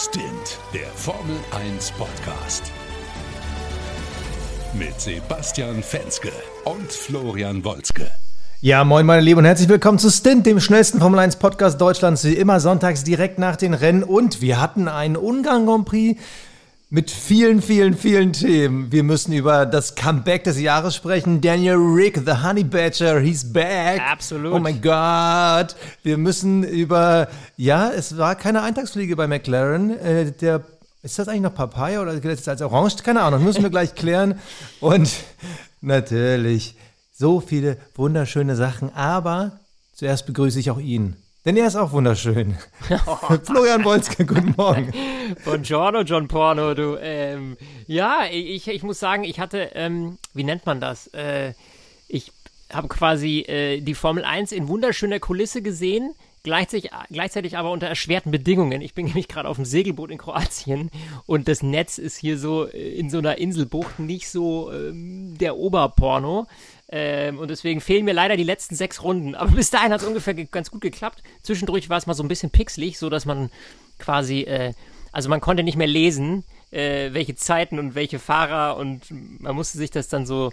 Stint, der Formel 1 Podcast. Mit Sebastian Fenske und Florian Wolzke. Ja, moin meine Lieben und herzlich willkommen zu Stint, dem schnellsten Formel 1 Podcast Deutschlands, wie immer sonntags direkt nach den Rennen. Und wir hatten einen Ungarn Grand Prix mit vielen, vielen, vielen Themen. Wir müssen über das Comeback des Jahres sprechen. Daniel Rick, the Honey Badger, he's back. Absolut. Oh mein Gott. Wir müssen über, ja, es war keine Eintagsfliege bei McLaren. Äh, der, ist das eigentlich noch Papaya oder gilt das als Orange? Keine Ahnung, müssen wir gleich klären. Und natürlich so viele wunderschöne Sachen. Aber zuerst begrüße ich auch ihn. Denn er ist auch wunderschön. Florian Wolzke, guten Morgen. Buongiorno, John Porno, du. Ähm, ja, ich, ich muss sagen, ich hatte, ähm, wie nennt man das? Äh, ich habe quasi äh, die Formel 1 in wunderschöner Kulisse gesehen, gleichzeitig, gleichzeitig aber unter erschwerten Bedingungen. Ich bin nämlich gerade auf dem Segelboot in Kroatien und das Netz ist hier so äh, in so einer Inselbucht nicht so ähm, der Oberporno. Ähm, und deswegen fehlen mir leider die letzten sechs Runden. Aber bis dahin hat es ungefähr ganz gut geklappt. Zwischendurch war es mal so ein bisschen pixelig, so dass man quasi, äh, also man konnte nicht mehr lesen, äh, welche Zeiten und welche Fahrer und man musste sich das dann so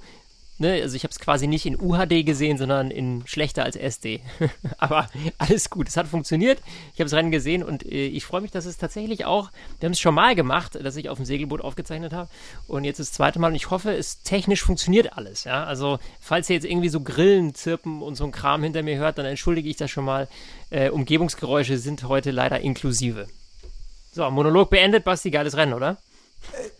Ne, also ich habe es quasi nicht in UHD gesehen, sondern in schlechter als SD. Aber alles gut, es hat funktioniert. Ich habe das Rennen gesehen und äh, ich freue mich, dass es tatsächlich auch, wir haben es schon mal gemacht, dass ich auf dem Segelboot aufgezeichnet habe und jetzt das zweite Mal und ich hoffe, es technisch funktioniert alles. Ja? Also falls ihr jetzt irgendwie so Grillen zirpen und so ein Kram hinter mir hört, dann entschuldige ich das schon mal. Äh, Umgebungsgeräusche sind heute leider inklusive. So, Monolog beendet, Basti, geiles Rennen, oder?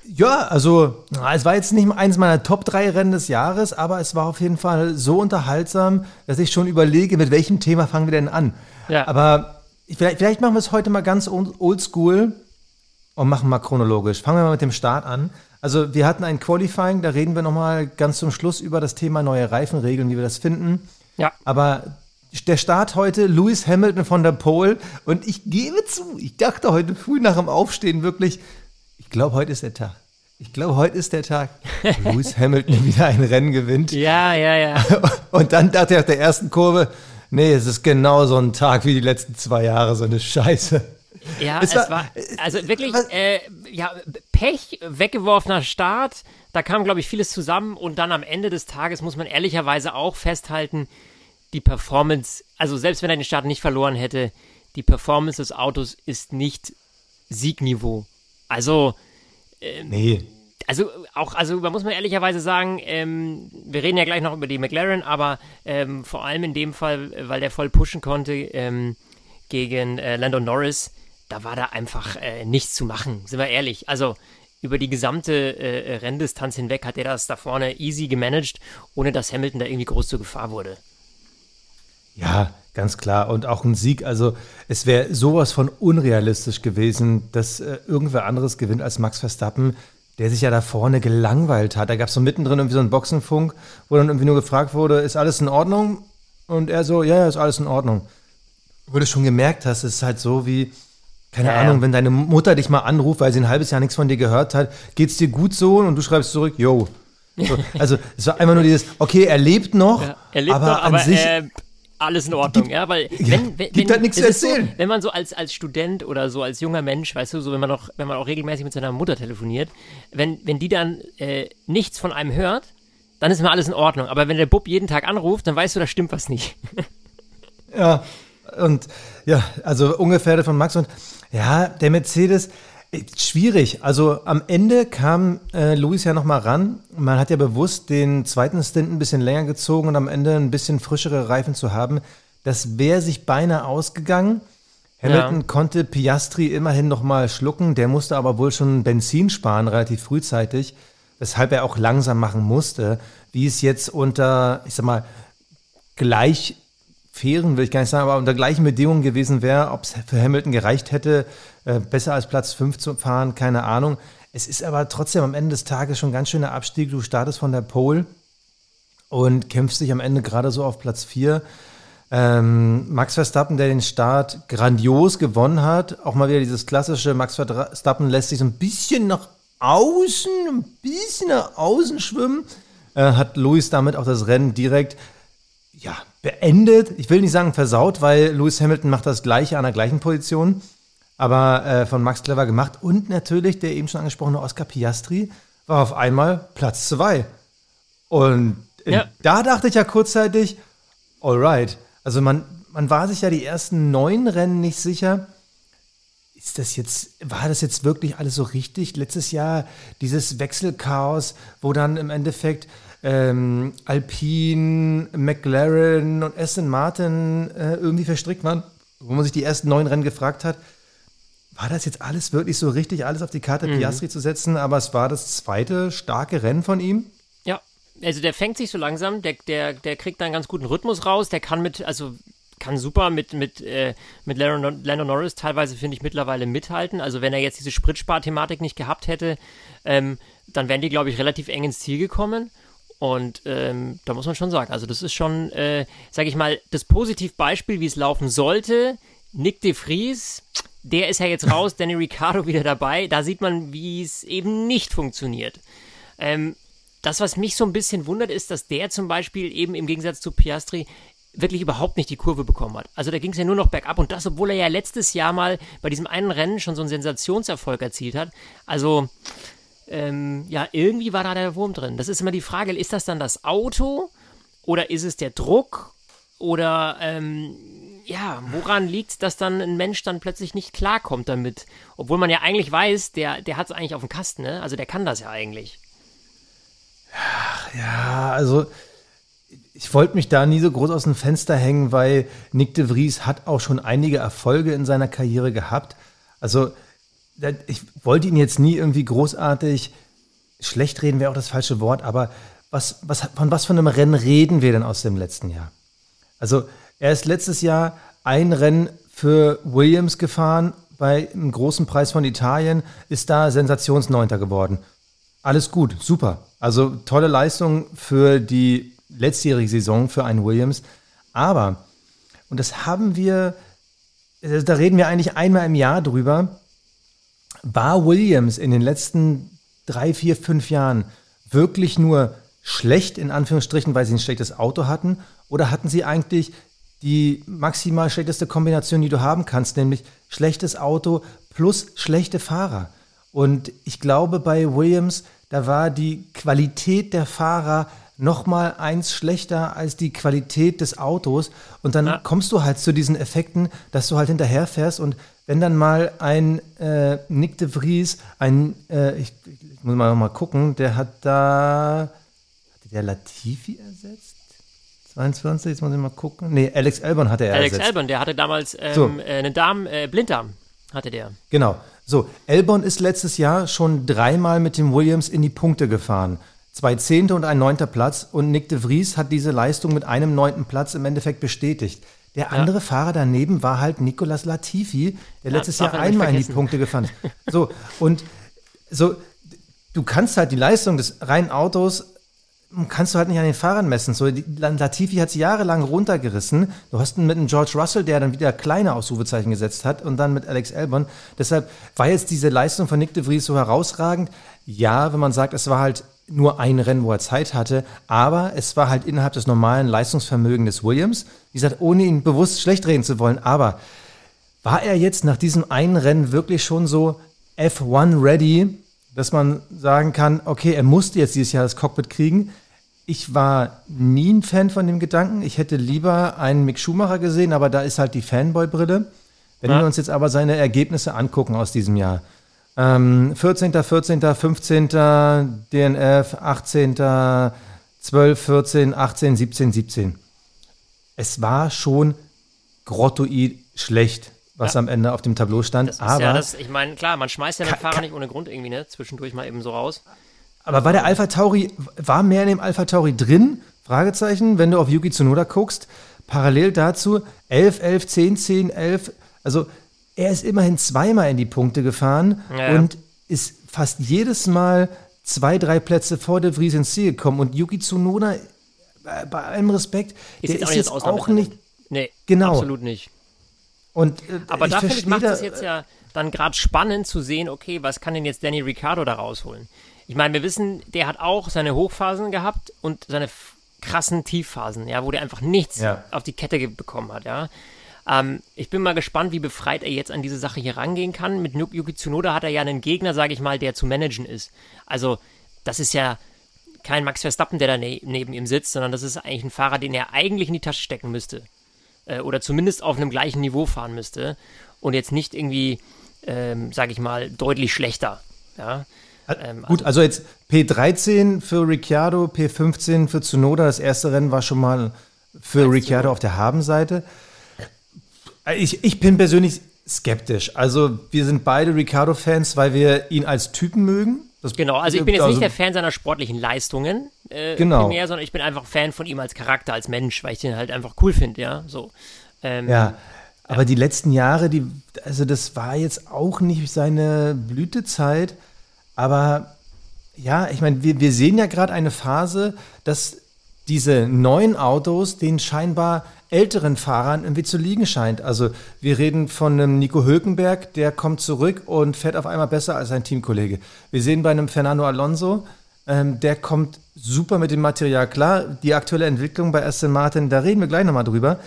Ja, also es war jetzt nicht eins meiner Top 3 Rennen des Jahres, aber es war auf jeden Fall so unterhaltsam, dass ich schon überlege, mit welchem Thema fangen wir denn an. Ja. Aber vielleicht, vielleicht machen wir es heute mal ganz oldschool und machen mal chronologisch. Fangen wir mal mit dem Start an. Also wir hatten ein Qualifying, da reden wir nochmal ganz zum Schluss über das Thema neue Reifenregeln, wie wir das finden. Ja. Aber der Start heute, Lewis Hamilton von der Pole. Und ich gebe zu, ich dachte heute früh nach dem Aufstehen wirklich, ich glaube, heute ist der Tag. Ich glaube, heute ist der Tag, wo Lewis Hamilton wieder ein Rennen gewinnt. Ja, ja, ja. Und dann dachte ich auf der ersten Kurve, nee, es ist genau so ein Tag wie die letzten zwei Jahre, so eine Scheiße. Ja, es, es war, also wirklich, äh, ja, Pech, weggeworfener Start, da kam, glaube ich, vieles zusammen und dann am Ende des Tages muss man ehrlicherweise auch festhalten, die Performance, also selbst wenn er den Start nicht verloren hätte, die Performance des Autos ist nicht Siegniveau. Also, ähm, nee. Also auch, also man muss man ehrlicherweise sagen, ähm, wir reden ja gleich noch über die McLaren, aber ähm, vor allem in dem Fall, weil der voll pushen konnte ähm, gegen äh, Lando Norris, da war da einfach äh, nichts zu machen, sind wir ehrlich. Also über die gesamte äh, Renndistanz hinweg hat er das da vorne easy gemanagt, ohne dass Hamilton da irgendwie groß zur Gefahr wurde. Ja, ganz klar. Und auch ein Sieg. Also es wäre sowas von unrealistisch gewesen, dass äh, irgendwer anderes gewinnt als Max Verstappen, der sich ja da vorne gelangweilt hat. Da gab es so mittendrin irgendwie so einen Boxenfunk, wo dann irgendwie nur gefragt wurde, ist alles in Ordnung? Und er so, ja, ja, ist alles in Ordnung. Wo du schon gemerkt hast, es ist halt so wie, keine ja, Ahnung, wenn deine Mutter dich mal anruft, weil sie ein halbes Jahr nichts von dir gehört hat, geht's dir gut so? Und du schreibst zurück, yo. So, also es war einfach nur dieses, okay, er lebt noch, ja, er lebt aber, noch, aber an sich, äh, alles in Ordnung, gibt, ja, weil wenn, wenn, gibt wenn, nichts zu erzählen. So, wenn man so als, als Student oder so als junger Mensch, weißt du, so wenn man auch, wenn man auch regelmäßig mit seiner Mutter telefoniert, wenn, wenn die dann äh, nichts von einem hört, dann ist immer alles in Ordnung. Aber wenn der Bub jeden Tag anruft, dann weißt du, da stimmt was nicht. ja, und ja, also ungefähr von Max und ja, der Mercedes, Schwierig. Also am Ende kam äh, Luis ja nochmal ran. Man hat ja bewusst den zweiten Stint ein bisschen länger gezogen und am Ende ein bisschen frischere Reifen zu haben. Das wäre sich beinahe ausgegangen. Hamilton ja. konnte Piastri immerhin nochmal schlucken. Der musste aber wohl schon Benzin sparen, relativ frühzeitig, weshalb er auch langsam machen musste. Wie es jetzt unter, ich sag mal, gleich fairen, will ich gar nicht sagen, aber unter gleichen Bedingungen gewesen wäre, ob es für Hamilton gereicht hätte, äh, besser als Platz 5 zu fahren, keine Ahnung. Es ist aber trotzdem am Ende des Tages schon ein ganz schöner Abstieg. Du startest von der Pole und kämpfst dich am Ende gerade so auf Platz 4. Ähm, Max Verstappen, der den Start grandios gewonnen hat, auch mal wieder dieses klassische, Max Verstappen lässt sich so ein bisschen nach außen, ein bisschen nach außen schwimmen, äh, hat Lewis damit auch das Rennen direkt ja, beendet. Ich will nicht sagen versaut, weil Lewis Hamilton macht das gleiche an der gleichen Position. Aber äh, von Max clever gemacht. Und natürlich der eben schon angesprochene Oscar Piastri war auf einmal Platz zwei. Und ja. da dachte ich ja kurzzeitig, alright. Also man, man war sich ja die ersten neun Rennen nicht sicher. Ist das jetzt, war das jetzt wirklich alles so richtig? Letztes Jahr dieses Wechselchaos, wo dann im Endeffekt ähm, Alpine, McLaren und Aston Martin äh, irgendwie verstrickt waren, wo man sich die ersten neun Rennen gefragt hat, war das jetzt alles wirklich so richtig, alles auf die Karte mhm. Piastri zu setzen? Aber es war das zweite starke Rennen von ihm. Ja, also der fängt sich so langsam, der, der, der kriegt da einen ganz guten Rhythmus raus, der kann mit, also kann super mit, mit, äh, mit Lando Norris teilweise, finde ich, mittlerweile mithalten. Also wenn er jetzt diese Spritspar-Thematik nicht gehabt hätte, ähm, dann wären die, glaube ich, relativ eng ins Ziel gekommen. Und ähm, da muss man schon sagen, also das ist schon, äh, sage ich mal, das Positivbeispiel, wie es laufen sollte. Nick de Vries, der ist ja jetzt raus, Danny Ricciardo wieder dabei. Da sieht man, wie es eben nicht funktioniert. Ähm, das, was mich so ein bisschen wundert, ist, dass der zum Beispiel eben im Gegensatz zu Piastri wirklich überhaupt nicht die Kurve bekommen hat. Also da ging es ja nur noch bergab und das, obwohl er ja letztes Jahr mal bei diesem einen Rennen schon so einen Sensationserfolg erzielt hat. Also ähm, ja, irgendwie war da der Wurm drin. Das ist immer die Frage, ist das dann das Auto oder ist es der Druck oder ähm, ja, woran liegt dass dann ein Mensch dann plötzlich nicht klarkommt damit? Obwohl man ja eigentlich weiß, der, der hat es eigentlich auf dem Kasten, ne? Also der kann das ja eigentlich. Ja, also ich wollte mich da nie so groß aus dem Fenster hängen, weil Nick de Vries hat auch schon einige Erfolge in seiner Karriere gehabt. Also ich wollte ihn jetzt nie irgendwie großartig schlecht reden, wäre auch das falsche Wort, aber was, was, von was von einem Rennen reden wir denn aus dem letzten Jahr? Also, er ist letztes Jahr ein Rennen für Williams gefahren bei einem großen Preis von Italien, ist da Sensationsneunter geworden. Alles gut, super. Also tolle Leistung für die letztjährige Saison für einen Williams. Aber, und das haben wir, da reden wir eigentlich einmal im Jahr drüber, war Williams in den letzten drei, vier, fünf Jahren wirklich nur schlecht, in Anführungsstrichen, weil sie ein schlechtes Auto hatten? Oder hatten sie eigentlich die maximal schlechteste Kombination, die du haben kannst, nämlich schlechtes Auto plus schlechte Fahrer? Und ich glaube, bei Williams, da war die Qualität der Fahrer noch mal eins schlechter als die Qualität des Autos. Und dann ja. kommst du halt zu diesen Effekten, dass du halt hinterherfährst und wenn dann mal ein äh, Nick de Vries, ein, äh, ich, ich, muss mal, mal gucken, der hat da, hatte der Latifi ersetzt? 22, jetzt muss ich mal gucken. Nee, Alex Albon hatte er Alex ersetzt. Albon, der hatte damals ähm, so. äh, einen Darm, äh, Blinddarm hatte der. Genau. So, Albon ist letztes Jahr schon dreimal mit dem Williams in die Punkte gefahren. Zwei Zehnte und ein neunter Platz und Nick de Vries hat diese Leistung mit einem neunten Platz im Endeffekt bestätigt. Der andere ja. Fahrer daneben war halt Nicolas Latifi, der ja, letztes Jahr einmal in die Punkte gefahren ist. So, und so, du kannst halt die Leistung des reinen Autos kannst du halt nicht an den Fahrern messen. So, die, Latifi hat sie jahrelang runtergerissen. Du hast mit einem George Russell, der dann wieder kleine Ausrufezeichen gesetzt hat und dann mit Alex Albon. Deshalb war jetzt diese Leistung von Nick de Vries so herausragend. Ja, wenn man sagt, es war halt nur ein Rennen, wo er Zeit hatte, aber es war halt innerhalb des normalen Leistungsvermögens des Williams. Wie gesagt, ohne ihn bewusst schlecht reden zu wollen, aber war er jetzt nach diesem einen Rennen wirklich schon so F1 ready, dass man sagen kann, okay, er musste jetzt dieses Jahr das Cockpit kriegen. Ich war nie ein Fan von dem Gedanken. Ich hätte lieber einen Mick Schumacher gesehen, aber da ist halt die Fanboy-Brille. Wenn ja. wir uns jetzt aber seine Ergebnisse angucken aus diesem Jahr, ähm, 14., 14., 15., DNF, 18., 12, 14, 18, 17, 17. Es war schon grottoid schlecht, was ja. am Ende auf dem Tableau stand. Aber ja das, ich meine, klar, man schmeißt ja den Fahrer nicht ohne Grund irgendwie, ne? Zwischendurch mal eben so raus. Aber war der Alpha Tauri, war mehr in dem Alpha Tauri drin? Fragezeichen, wenn du auf Yuki Tsunoda guckst. Parallel dazu 11, 11, 10, 10, 11. Also er ist immerhin zweimal in die Punkte gefahren ja. und ist fast jedes Mal zwei, drei Plätze vor De Vries ins Ziel gekommen. Und Yuki Tsunoda, äh, bei allem Respekt, ist der ist jetzt auch, auch nicht. Nee, genau. absolut nicht. Und, äh, Aber da finde ich, macht es jetzt ja dann gerade spannend zu sehen, okay, was kann denn jetzt Danny Ricciardo da rausholen? Ich meine, wir wissen, der hat auch seine Hochphasen gehabt und seine krassen Tiefphasen, ja, wo der einfach nichts ja. auf die Kette bekommen hat, ja. Ähm, ich bin mal gespannt, wie befreit er jetzt an diese Sache hier rangehen kann. Mit Yuki Tsunoda hat er ja einen Gegner, sage ich mal, der zu managen ist. Also, das ist ja kein Max Verstappen, der da ne neben ihm sitzt, sondern das ist eigentlich ein Fahrer, den er eigentlich in die Tasche stecken müsste. Äh, oder zumindest auf einem gleichen Niveau fahren müsste. Und jetzt nicht irgendwie, ähm, sage ich mal, deutlich schlechter. Ja. Ähm, Gut, also, also jetzt P13 für Ricciardo, P15 für Tsunoda. Das erste Rennen war schon mal für Ricciardo auf der Habenseite. Ich, ich bin persönlich skeptisch. Also wir sind beide Ricciardo-Fans, weil wir ihn als Typen mögen. Das genau, also ich bin jetzt also, nicht der Fan seiner sportlichen Leistungen, äh, genau. primär, sondern ich bin einfach Fan von ihm als Charakter, als Mensch, weil ich den halt einfach cool finde, ja. So. Ähm, ja, aber ja. die letzten Jahre, die, also das war jetzt auch nicht seine Blütezeit, aber ja, ich meine, wir, wir sehen ja gerade eine Phase, dass diese neuen Autos den scheinbar älteren Fahrern irgendwie zu liegen scheint. Also wir reden von einem Nico Hülkenberg, der kommt zurück und fährt auf einmal besser als sein Teamkollege. Wir sehen bei einem Fernando Alonso, ähm, der kommt super mit dem Material klar. Die aktuelle Entwicklung bei Aston Martin, da reden wir gleich nochmal drüber.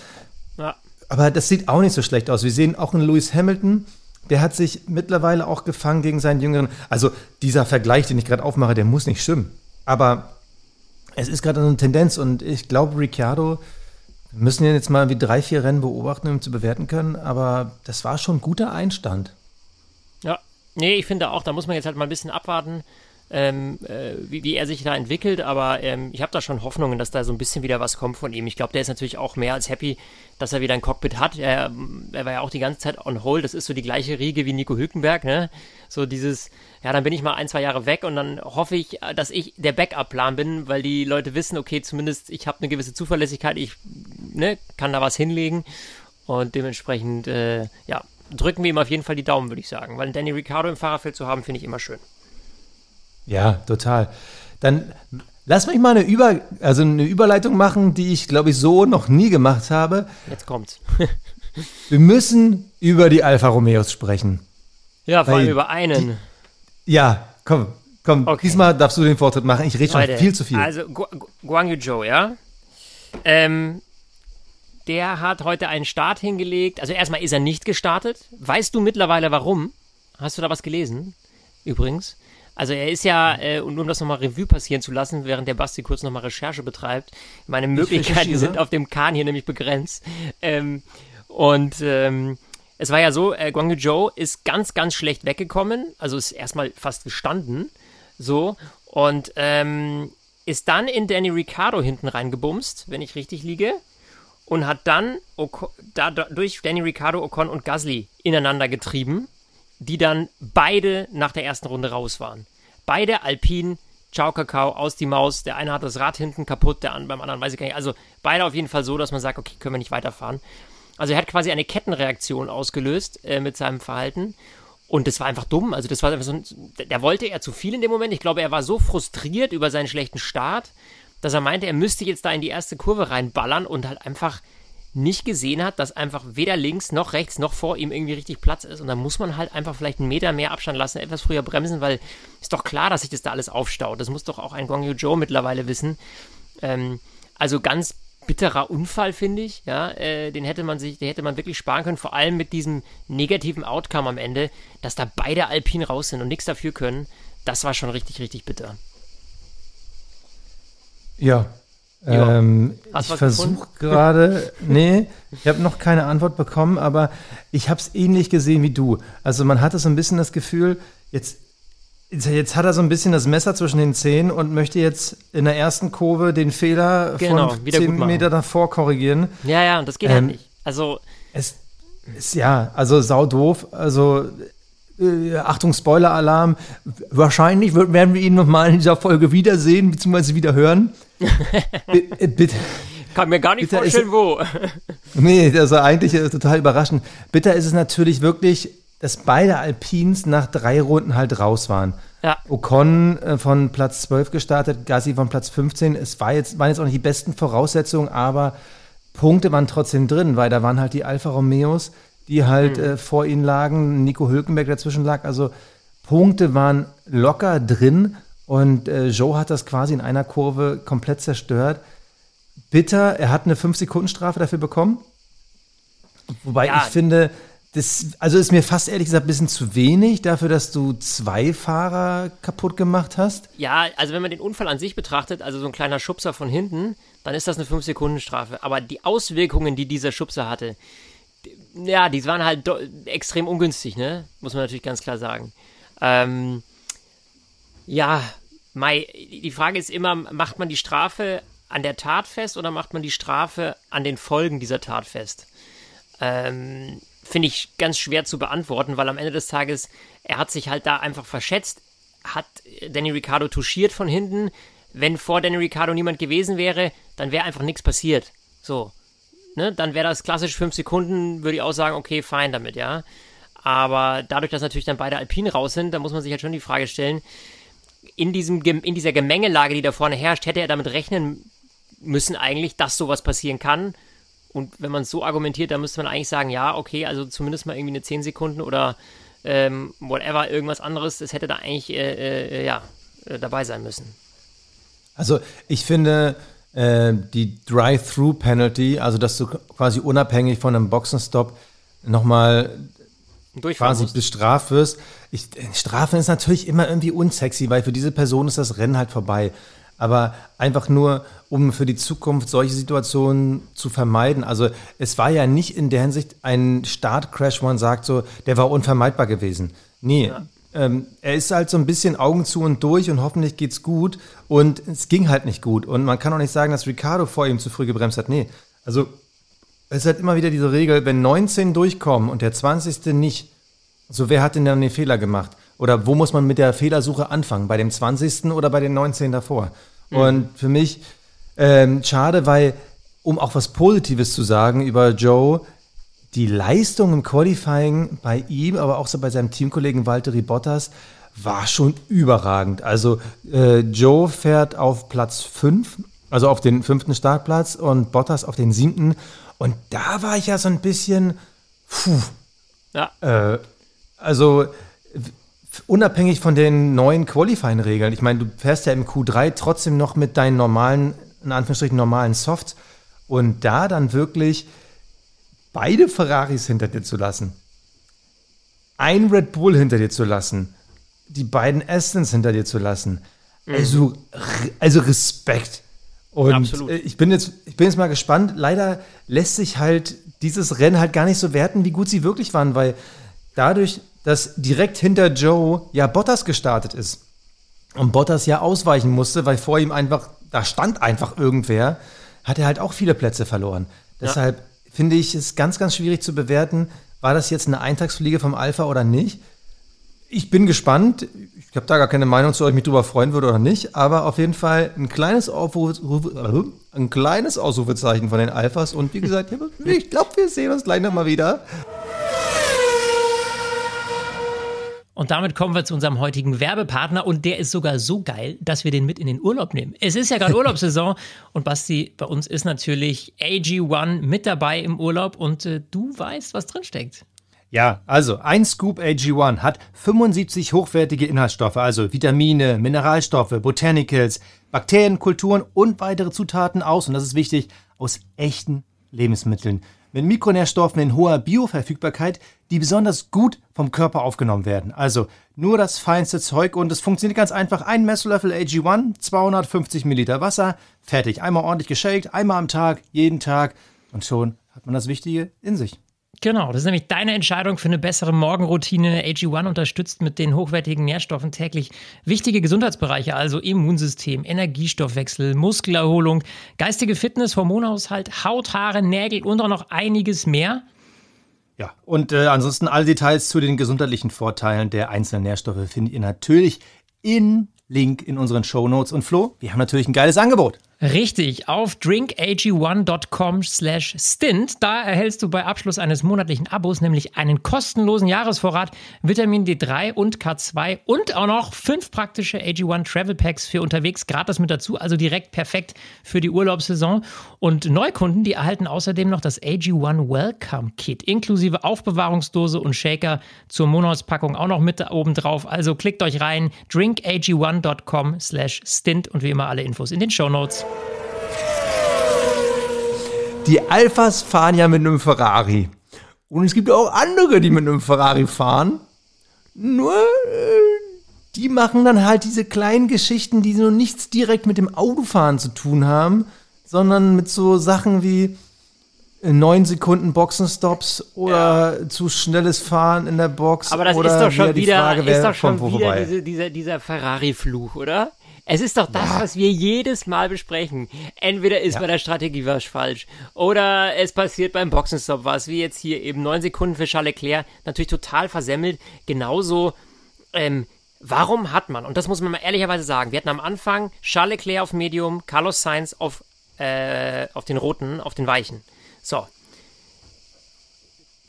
Ja. Aber das sieht auch nicht so schlecht aus. Wir sehen auch einen Lewis Hamilton, der hat sich mittlerweile auch gefangen gegen seinen Jüngeren. Also dieser Vergleich, den ich gerade aufmache, der muss nicht stimmen. Aber es ist gerade eine Tendenz und ich glaube, Ricciardo, müssen ihn jetzt mal wie drei, vier Rennen beobachten, um zu bewerten können, aber das war schon ein guter Einstand. Ja, nee, ich finde auch, da muss man jetzt halt mal ein bisschen abwarten ähm, äh, wie, wie, er sich da entwickelt, aber ähm, ich habe da schon Hoffnungen, dass da so ein bisschen wieder was kommt von ihm. Ich glaube, der ist natürlich auch mehr als happy, dass er wieder ein Cockpit hat. Er, er, war ja auch die ganze Zeit on hold. Das ist so die gleiche Riege wie Nico Hülkenberg, ne? So dieses, ja, dann bin ich mal ein, zwei Jahre weg und dann hoffe ich, dass ich der Backup-Plan bin, weil die Leute wissen, okay, zumindest ich habe eine gewisse Zuverlässigkeit, ich ne, kann da was hinlegen und dementsprechend, äh, ja, drücken wir ihm auf jeden Fall die Daumen, würde ich sagen, weil Danny Ricciardo im Fahrerfeld zu haben, finde ich immer schön. Ja, total. Dann lass mich mal eine, Über also eine Überleitung machen, die ich, glaube ich, so noch nie gemacht habe. Jetzt kommt's. Wir müssen über die Alfa Romeos sprechen. Ja, vor allem über einen. Die, ja, komm, komm. Okay. Diesmal darfst du den Vortritt machen. Ich rede schon viel zu viel. Also, Gu Guang Yu Zhou, ja? Ähm, der hat heute einen Start hingelegt. Also erstmal ist er nicht gestartet. Weißt du mittlerweile warum? Hast du da was gelesen? Übrigens. Also er ist ja, äh, und um das nochmal Revue passieren zu lassen, während der Basti kurz nochmal Recherche betreibt, meine Möglichkeiten sind auf dem Kahn hier nämlich begrenzt. Ähm, und ähm, es war ja so, äh, Guangyu Zhou ist ganz, ganz schlecht weggekommen, also ist erstmal fast gestanden, so, und ähm, ist dann in Danny Ricciardo hinten reingebumst, wenn ich richtig liege, und hat dann Oko da, durch Danny Ricciardo, Ocon und Gasly ineinander getrieben die dann beide nach der ersten Runde raus waren. Beide Alpinen, Ciao Kakao, aus die Maus. Der eine hat das Rad hinten kaputt, der andere, beim anderen weiß ich gar nicht. Also beide auf jeden Fall so, dass man sagt, okay, können wir nicht weiterfahren. Also er hat quasi eine Kettenreaktion ausgelöst äh, mit seinem Verhalten. Und das war einfach dumm. Also das war einfach so, ein, der wollte er zu viel in dem Moment. Ich glaube, er war so frustriert über seinen schlechten Start, dass er meinte, er müsste jetzt da in die erste Kurve reinballern und halt einfach nicht gesehen hat, dass einfach weder links noch rechts noch vor ihm irgendwie richtig Platz ist. Und dann muss man halt einfach vielleicht einen Meter mehr Abstand lassen, etwas früher bremsen, weil ist doch klar, dass sich das da alles aufstaut. Das muss doch auch ein Gong Yu Joe mittlerweile wissen. Ähm, also ganz bitterer Unfall, finde ich. Ja, äh, den hätte man sich, den hätte man wirklich sparen können, vor allem mit diesem negativen Outcome am Ende, dass da beide Alpinen raus sind und nichts dafür können. Das war schon richtig, richtig bitter. Ja, ähm, ich versuche gerade, nee, ich habe noch keine Antwort bekommen, aber ich habe es ähnlich gesehen wie du. Also man hatte so ein bisschen das Gefühl, jetzt, jetzt hat er so ein bisschen das Messer zwischen den Zähnen und möchte jetzt in der ersten Kurve den Fehler genau, von 10 Meter davor korrigieren. Ja, ja, und das geht halt ähm, halt nicht. Also es ist ja, also sau doof. Also äh, Achtung, Spoiler-Alarm. Wahrscheinlich werden wir ihn nochmal in dieser Folge wiedersehen, bzw. wieder hören. Äh, bitte. Kann mir gar nicht Bitter vorstellen, ist, wo. nee, war eigentlich total überraschend. Bitter ist es natürlich wirklich, dass beide Alpins nach drei Runden halt raus waren. Ja. Ocon äh, von Platz 12 gestartet, Gassi von Platz 15. Es war jetzt, waren jetzt auch nicht die besten Voraussetzungen, aber Punkte waren trotzdem drin, weil da waren halt die Alfa Romeos, die halt mhm. äh, vor ihnen lagen, Nico Hülkenberg dazwischen lag. Also Punkte waren locker drin und äh, Joe hat das quasi in einer Kurve komplett zerstört. Bitter, er hat eine 5-Sekunden-Strafe dafür bekommen. Wobei ja. ich finde, das, also ist mir fast ehrlich gesagt ein bisschen zu wenig dafür, dass du zwei Fahrer kaputt gemacht hast. Ja, also wenn man den Unfall an sich betrachtet, also so ein kleiner Schubser von hinten, dann ist das eine 5-Sekunden-Strafe. Aber die Auswirkungen, die dieser Schubser hatte, ja, die waren halt extrem ungünstig, ne? Muss man natürlich ganz klar sagen. Ähm, ja, Mai, die Frage ist immer, macht man die Strafe an der Tat fest oder macht man die Strafe an den Folgen dieser Tat fest? Ähm, Finde ich ganz schwer zu beantworten, weil am Ende des Tages, er hat sich halt da einfach verschätzt, hat Danny Ricciardo touchiert von hinten. Wenn vor Danny Ricciardo niemand gewesen wäre, dann wäre einfach nichts passiert. So. Ne? Dann wäre das klassisch fünf Sekunden, würde ich auch sagen, okay, fein damit, ja. Aber dadurch, dass natürlich dann beide Alpinen raus sind, da muss man sich halt schon die Frage stellen, in, diesem, in dieser Gemengelage, die da vorne herrscht, hätte er damit rechnen müssen eigentlich, dass sowas passieren kann. Und wenn man es so argumentiert, dann müsste man eigentlich sagen, ja, okay, also zumindest mal irgendwie eine 10 Sekunden oder ähm, whatever, irgendwas anderes, das hätte da eigentlich äh, äh, ja, äh, dabei sein müssen. Also ich finde äh, die Drive-Through-Penalty, also dass du quasi unabhängig von einem Boxenstopp nochmal quasi musst. bestraft wirst. Ich, Strafen ist natürlich immer irgendwie unsexy, weil für diese Person ist das Rennen halt vorbei. Aber einfach nur, um für die Zukunft solche Situationen zu vermeiden. Also es war ja nicht in der Hinsicht ein Startcrash, wo man sagt, so, der war unvermeidbar gewesen. Nee, ja. ähm, er ist halt so ein bisschen Augen zu und durch und hoffentlich geht's gut. Und es ging halt nicht gut. Und man kann auch nicht sagen, dass Ricardo vor ihm zu früh gebremst hat. Nee, also es ist halt immer wieder diese Regel, wenn 19 durchkommen und der 20. nicht, so wer hat denn dann den Fehler gemacht? Oder wo muss man mit der Fehlersuche anfangen? Bei dem 20. oder bei den 19 davor? Mhm. Und für mich ähm, schade, weil, um auch was Positives zu sagen über Joe, die Leistung im Qualifying bei ihm, aber auch so bei seinem Teamkollegen Valtteri Bottas, war schon überragend. Also äh, Joe fährt auf Platz 5, also auf den fünften Startplatz und Bottas auf den siebten. Und da war ich ja so ein bisschen, puh, ja. Äh, also unabhängig von den neuen Qualifying-Regeln, ich meine, du fährst ja im Q3 trotzdem noch mit deinen normalen, in Anführungsstrichen normalen Softs und da dann wirklich beide Ferraris hinter dir zu lassen, ein Red Bull hinter dir zu lassen, die beiden Astons hinter dir zu lassen, mhm. also, also Respekt. Und Absolut. ich bin, jetzt, ich bin jetzt mal gespannt. Leider lässt sich halt dieses Rennen halt gar nicht so werten, wie gut sie wirklich waren, weil dadurch, dass direkt hinter Joe ja Bottas gestartet ist und Bottas ja ausweichen musste, weil vor ihm einfach, da stand einfach irgendwer, hat er halt auch viele Plätze verloren. Ja. Deshalb finde ich es ganz, ganz schwierig zu bewerten, war das jetzt eine Eintagsfliege vom Alpha oder nicht. Ich bin gespannt. Ich habe da gar keine Meinung zu, ob ich mich darüber freuen würde oder nicht. Aber auf jeden Fall ein kleines, Aufruf, ein kleines Ausrufezeichen von den Alphas. Und wie gesagt, ich glaube, wir sehen uns gleich nochmal wieder. Und damit kommen wir zu unserem heutigen Werbepartner und der ist sogar so geil, dass wir den mit in den Urlaub nehmen. Es ist ja gerade Urlaubssaison und Basti, bei uns ist natürlich AG1 mit dabei im Urlaub und äh, du weißt, was drinsteckt. Ja, also ein Scoop AG1 hat 75 hochwertige Inhaltsstoffe, also Vitamine, Mineralstoffe, Botanicals, Bakterien, Kulturen und weitere Zutaten aus, und das ist wichtig, aus echten Lebensmitteln mit Mikronährstoffen in hoher Bioverfügbarkeit, die besonders gut vom Körper aufgenommen werden. Also nur das feinste Zeug und es funktioniert ganz einfach. Ein Messlöffel AG1, 250 Milliliter Wasser, fertig. Einmal ordentlich geshakt, einmal am Tag, jeden Tag und schon hat man das Wichtige in sich. Genau, das ist nämlich deine Entscheidung für eine bessere Morgenroutine. AG1 unterstützt mit den hochwertigen Nährstoffen täglich wichtige Gesundheitsbereiche, also Immunsystem, Energiestoffwechsel, Muskelerholung, geistige Fitness, Hormonhaushalt, Haut, Haare, Nägel und auch noch einiges mehr. Ja, und äh, ansonsten alle Details zu den gesundheitlichen Vorteilen der einzelnen Nährstoffe findet ihr natürlich in Link in unseren Show Notes. Und Flo, wir haben natürlich ein geiles Angebot. Richtig, auf drinkag1.com slash stint. Da erhältst du bei Abschluss eines monatlichen Abos nämlich einen kostenlosen Jahresvorrat Vitamin D3 und K2 und auch noch fünf praktische AG1 Travel Packs für unterwegs gratis mit dazu, also direkt perfekt für die Urlaubssaison. Und Neukunden, die erhalten außerdem noch das AG1 Welcome Kit inklusive Aufbewahrungsdose und Shaker zur Monatspackung auch noch mit da oben drauf. Also klickt euch rein, drinkag1.com slash stint und wie immer alle Infos in den Show Notes. Die Alphas fahren ja mit einem Ferrari. Und es gibt auch andere, die mit einem Ferrari fahren. Nur, äh, die machen dann halt diese kleinen Geschichten, die so nichts direkt mit dem Autofahren zu tun haben, sondern mit so Sachen wie neun Sekunden Boxenstops oder ja. zu schnelles Fahren in der Box. Aber das ist doch schon wieder, Frage, ist doch schon wieder diese, dieser, dieser Ferrari-Fluch, oder? Es ist doch das, ja. was wir jedes Mal besprechen. Entweder ist ja. bei der Strategie was falsch oder es passiert beim Boxenstopp was, wie jetzt hier eben neun Sekunden für Charles Leclerc, natürlich total versemmelt. Genauso, ähm, warum hat man, und das muss man mal ehrlicherweise sagen, wir hatten am Anfang Charles Leclerc auf Medium, Carlos Sainz auf, äh, auf den roten, auf den weichen. So.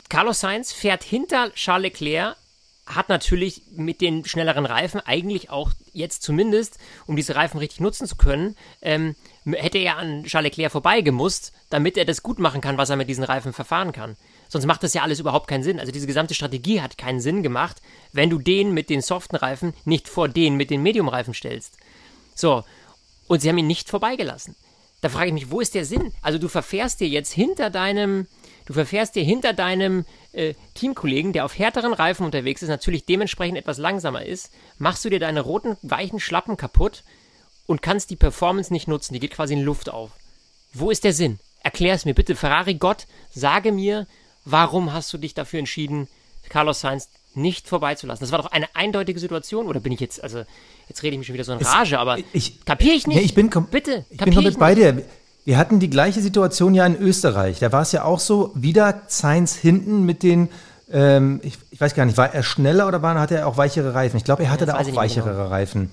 Carlos Sainz fährt hinter Charles Leclerc, hat natürlich mit den schnelleren Reifen eigentlich auch jetzt zumindest, um diese Reifen richtig nutzen zu können, ähm, hätte er an Charles Leclerc vorbeigemusst, damit er das gut machen kann, was er mit diesen Reifen verfahren kann. Sonst macht das ja alles überhaupt keinen Sinn. Also diese gesamte Strategie hat keinen Sinn gemacht, wenn du den mit den soften Reifen nicht vor den mit den Medium-Reifen stellst. So. Und sie haben ihn nicht vorbeigelassen. Da frage ich mich, wo ist der Sinn? Also du verfährst dir jetzt hinter deinem, du verfährst dir hinter deinem äh, Teamkollegen, der auf härteren Reifen unterwegs ist, natürlich dementsprechend etwas langsamer ist, machst du dir deine roten, weichen Schlappen kaputt und kannst die Performance nicht nutzen. Die geht quasi in Luft auf. Wo ist der Sinn? Erklär es mir bitte, Ferrari Gott, sage mir, warum hast du dich dafür entschieden, Carlos Sainz nicht vorbeizulassen? Das war doch eine eindeutige Situation, oder bin ich jetzt, also Jetzt rede ich mich schon wieder so in Rage, aber ich, kapiere ich nicht. Ja, ich bin Bitte, ich bin komplett bei dir. Wir hatten die gleiche Situation ja in Österreich. Da war es ja auch so, wieder Sainz hinten mit den, ähm, ich, ich, weiß gar nicht, war er schneller oder war, hatte er auch weichere Reifen? Ich glaube, er hatte ja, da auch weichere genau. Reifen.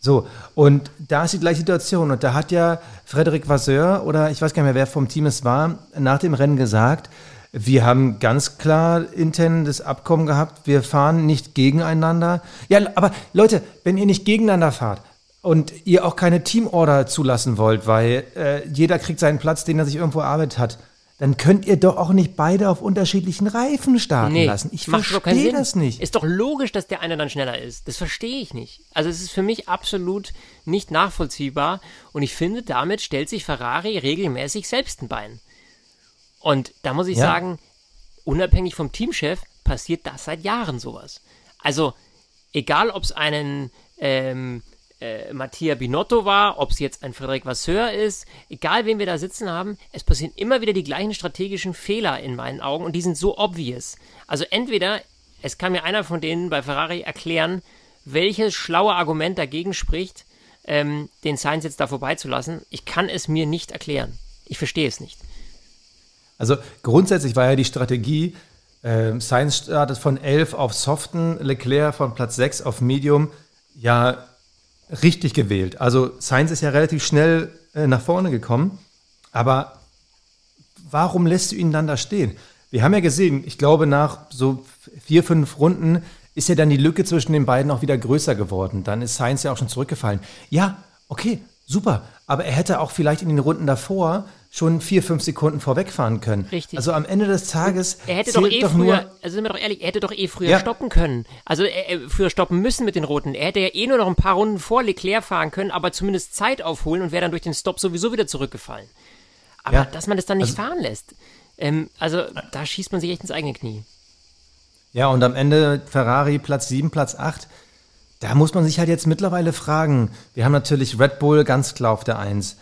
So, und da ist die gleiche Situation. Und da hat ja Frederic Vasseur oder ich weiß gar nicht mehr, wer vom Team es war, nach dem Rennen gesagt, wir haben ganz klar intern das Abkommen gehabt, wir fahren nicht gegeneinander. Ja, aber Leute, wenn ihr nicht gegeneinander fahrt und ihr auch keine Teamorder zulassen wollt, weil äh, jeder kriegt seinen Platz, den er sich irgendwo erarbeitet hat, dann könnt ihr doch auch nicht beide auf unterschiedlichen Reifen starten nee, lassen. Ich verstehe das nicht. Ist doch logisch, dass der eine dann schneller ist. Das verstehe ich nicht. Also es ist für mich absolut nicht nachvollziehbar und ich finde, damit stellt sich Ferrari regelmäßig selbst ein Bein. Und da muss ich ja. sagen, unabhängig vom Teamchef passiert das seit Jahren sowas. Also, egal ob es einen ähm, äh, Mattia Binotto war, ob es jetzt ein Frederic Vasseur ist, egal wen wir da sitzen haben, es passieren immer wieder die gleichen strategischen Fehler in meinen Augen und die sind so obvious. Also entweder, es kann mir einer von denen bei Ferrari erklären, welches schlaue Argument dagegen spricht, ähm, den Sainz jetzt da vorbeizulassen. Ich kann es mir nicht erklären. Ich verstehe es nicht. Also grundsätzlich war ja die Strategie, äh, Science startet von 11 auf Soften, Leclerc von Platz 6 auf Medium, ja richtig gewählt. Also Science ist ja relativ schnell äh, nach vorne gekommen, aber warum lässt du ihn dann da stehen? Wir haben ja gesehen, ich glaube, nach so vier, fünf Runden ist ja dann die Lücke zwischen den beiden auch wieder größer geworden. Dann ist Science ja auch schon zurückgefallen. Ja, okay, super. Aber er hätte auch vielleicht in den Runden davor schon vier, fünf Sekunden vorwegfahren können. Richtig. Also am Ende des Tages. Er hätte doch eh doch früher, also sind wir doch ehrlich, er hätte doch eh früher ja. stoppen können. Also er, er, früher stoppen müssen mit den Roten. Er hätte ja eh nur noch ein paar Runden vor Leclerc fahren können, aber zumindest Zeit aufholen und wäre dann durch den Stopp sowieso wieder zurückgefallen. Aber ja. dass man das dann nicht also, fahren lässt, ähm, also da schießt man sich echt ins eigene Knie. Ja, und am Ende Ferrari Platz 7, Platz 8. Da muss man sich halt jetzt mittlerweile fragen. Wir haben natürlich Red Bull ganz klar auf der 1.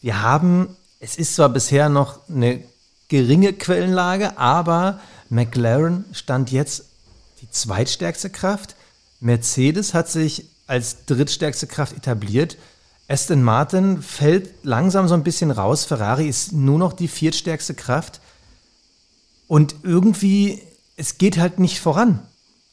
Wir haben es ist zwar bisher noch eine geringe Quellenlage, aber McLaren stand jetzt die zweitstärkste Kraft. Mercedes hat sich als drittstärkste Kraft etabliert. Aston Martin fällt langsam so ein bisschen raus. Ferrari ist nur noch die viertstärkste Kraft. Und irgendwie, es geht halt nicht voran.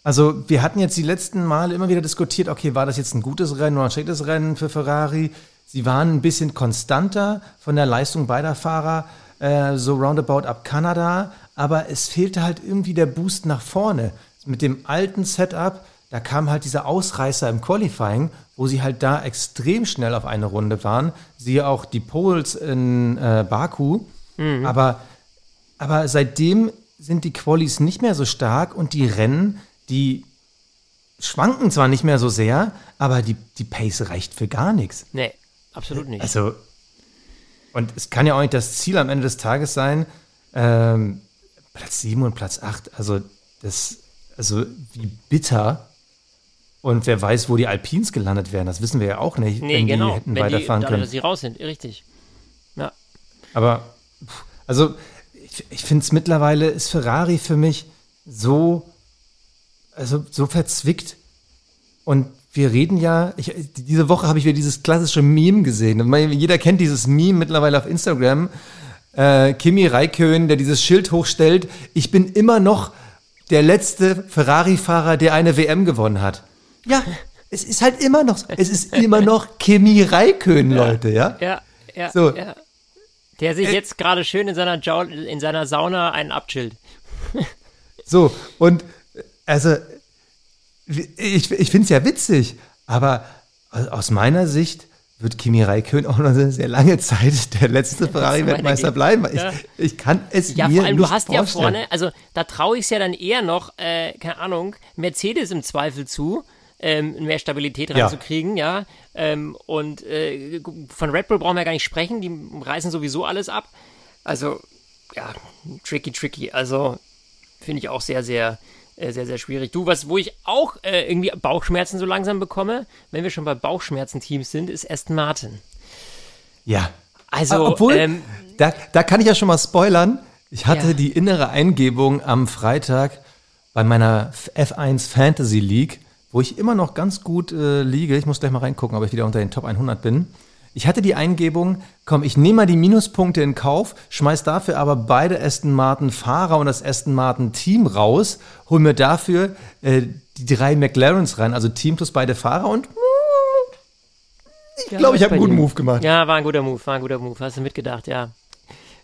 Also wir hatten jetzt die letzten Male immer wieder diskutiert, okay, war das jetzt ein gutes Rennen oder ein schlechtes Rennen für Ferrari? Sie waren ein bisschen konstanter von der Leistung beider Fahrer, äh, so roundabout ab Kanada, aber es fehlte halt irgendwie der Boost nach vorne. Mit dem alten Setup, da kam halt dieser Ausreißer im Qualifying, wo sie halt da extrem schnell auf eine Runde waren. Siehe auch die Poles in äh, Baku. Mhm. Aber, aber seitdem sind die Qualis nicht mehr so stark und die Rennen, die schwanken zwar nicht mehr so sehr, aber die, die Pace reicht für gar nichts. Nee. Absolut nicht. Also, und es kann ja auch nicht das Ziel am Ende des Tages sein, ähm, Platz 7 und Platz 8, also das, also wie bitter. Und wer weiß, wo die Alpins gelandet wären, das wissen wir ja auch nicht, Nee, wenn genau. die hätten wenn weiterfahren die, dadurch, können. dass sie raus sind, richtig. Ja. Aber, also, ich, ich finde es mittlerweile, ist Ferrari für mich so, also so verzwickt. Und wir reden ja, ich, diese Woche habe ich wieder dieses klassische Meme gesehen. Jeder kennt dieses Meme mittlerweile auf Instagram. Äh, Kimi Räikkönen, der dieses Schild hochstellt. Ich bin immer noch der letzte Ferrari-Fahrer, der eine WM gewonnen hat. Ja, es ist halt immer noch, es ist immer noch Kimi Räikkönen, Leute, ja? Ja, ja, So. ja. Der sich Äh, jetzt gerade schön in seiner, in seiner Sauna einen abchillt. So, und also, ich, ich finde es ja witzig, aber aus meiner Sicht wird Kimi Räikkönen auch noch eine sehr lange Zeit der letzte Ferrari-Weltmeister bleiben. Ich, Ja. ich kann es Ja, mir vor allem, nicht du hast ja vorstellen. vorne, also da traue ich es ja dann eher noch, äh, keine Ahnung, Mercedes im Zweifel zu, ähm, mehr Stabilität Ja. reinzukriegen, ja. Ähm, und äh, von Red Bull brauchen wir gar nicht sprechen, die reißen sowieso alles ab. Also, ja, tricky, tricky. Also, finde ich auch sehr, sehr, äh, sehr, sehr schwierig. Du, was, wo ich auch äh, irgendwie Bauchschmerzen so langsam bekomme, wenn wir schon bei Bauchschmerzen-Teams sind, ist Aston Martin. Ja. Also, Obwohl, ähm, da, da kann ich ja schon mal spoilern. Ich hatte Ja. die innere Eingebung am Freitag bei meiner F1 Fantasy League, wo ich immer noch ganz gut äh, liege. Ich muss gleich mal reingucken, ob ich wieder unter den Top 100 bin. Ich hatte die Eingebung, komm, ich nehme mal die Minuspunkte in Kauf, schmeiß dafür aber beide Aston Martin Fahrer und das Aston Martin Team raus, hol mir dafür äh, die drei McLarens rein, also Team plus beide Fahrer und ich glaube, ich habe einen guten Move gemacht. Ja, war ein guter Move, war ein guter Move. Hast du mitgedacht, ja.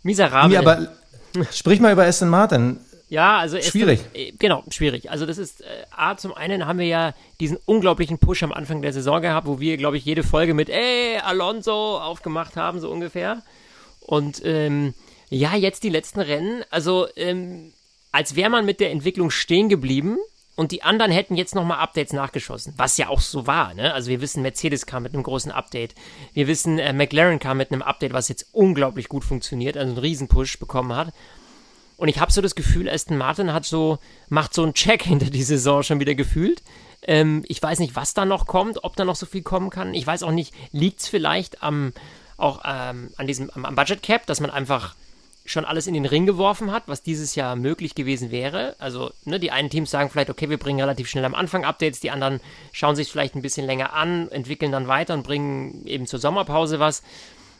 Miserabel. Nee, aber sprich mal über Aston Martin. Ja, also schwierig. äh, genau, schwierig. Also das ist, äh, A, zum einen haben wir ja diesen unglaublichen Push am Anfang der Saison gehabt, wo wir, glaube ich, jede Folge mit Ey, Alonso aufgemacht haben, so ungefähr. Und ähm, ja, jetzt die letzten Rennen, also ähm, als wäre man mit der Entwicklung stehen geblieben und die anderen hätten jetzt nochmal Updates nachgeschossen, was ja auch so war. Ne? Also wir wissen, Mercedes kam mit einem großen Update. Wir wissen, äh, McLaren kam mit einem Update, was jetzt unglaublich gut funktioniert, also einen Riesenpush bekommen hat. Und ich habe so das Gefühl, Aston Martin hat so, macht so einen Check hinter die Saison schon wieder gefühlt. Ähm, ich weiß nicht, was da noch kommt, ob da noch so viel kommen kann. Ich weiß auch nicht, liegt es vielleicht am, auch ähm, an diesem, am, am Budget Cap, dass man einfach schon alles in den Ring geworfen hat, was dieses Jahr möglich gewesen wäre. Also, ne, die einen Teams sagen vielleicht, okay, wir bringen relativ schnell am Anfang Updates, die anderen schauen sich vielleicht ein bisschen länger an, entwickeln dann weiter und bringen eben zur Sommerpause was.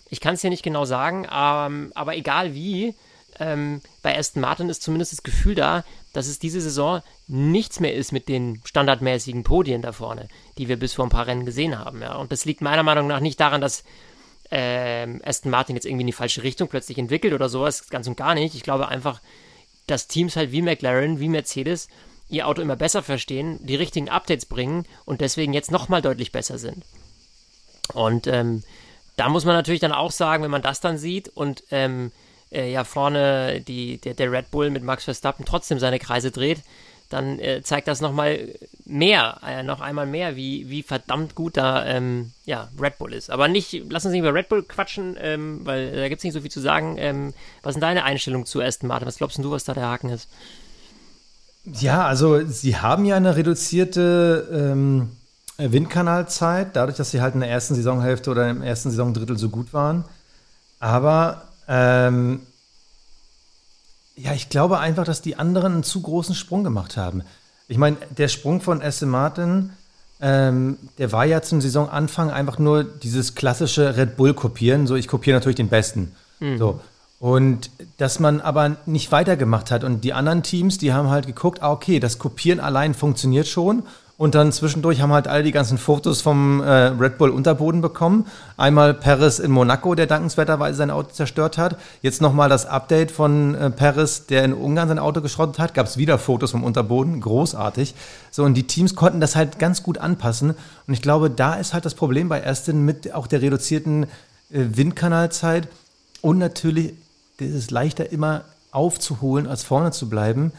Ich kann es dir nicht genau sagen, ähm, aber egal wie, ähm, bei Aston Martin ist zumindest das Gefühl da, dass es diese Saison nichts mehr ist mit den standardmäßigen Podien da vorne, die wir bis vor ein paar Rennen gesehen haben. Ja. Und das liegt meiner Meinung nach nicht daran, dass ähm, Aston Martin jetzt irgendwie in die falsche Richtung plötzlich entwickelt oder sowas, ganz und gar nicht. Ich glaube einfach, dass Teams halt wie McLaren, wie Mercedes ihr Auto immer besser verstehen, die richtigen Updates bringen und deswegen jetzt nochmal deutlich besser sind. Und ähm, da muss man natürlich dann auch sagen, wenn man das dann sieht und ähm, äh, ja vorne die, der, der Red Bull mit Max Verstappen trotzdem seine Kreise dreht, dann äh, zeigt das nochmal mehr, äh, noch einmal mehr, wie, wie verdammt gut da ähm, ja, Red Bull ist. Aber nicht, lass uns nicht über Red Bull quatschen, ähm, weil da gibt es nicht so viel zu sagen. Ähm, was denn deine Einstellung zu Aston Martin? Was glaubst du, was da der Haken ist? Ja, also sie haben ja eine reduzierte ähm, Windkanalzeit, dadurch, dass sie halt in der ersten Saisonhälfte oder im ersten Saisondrittel so gut waren. Aber ähm, ja, ich glaube einfach, dass die anderen einen zu großen Sprung gemacht haben. Ich meine, der Sprung von Aston Martin, ähm, der war ja zum Saisonanfang einfach nur dieses klassische Red Bull kopieren. So, ich kopiere natürlich den Besten. So. Und dass man aber nicht weitergemacht hat. Und die anderen Teams, die haben halt geguckt, ah, okay, das Kopieren allein funktioniert schon. Und dann zwischendurch haben halt alle die ganzen Fotos vom äh, Red Bull Unterboden bekommen. Einmal Paris in Monaco, der dankenswerterweise sein Auto zerstört hat. Jetzt nochmal das Update von äh, Paris, der in Ungarn sein Auto geschrottet hat. Gab es wieder Fotos vom Unterboden. Großartig. So, und die Teams konnten das halt ganz gut anpassen. Und ich glaube, da ist halt das Problem bei Aston mit auch der reduzierten äh, Windkanalzeit. Und natürlich ist es leichter immer aufzuholen, als vorne zu bleiben.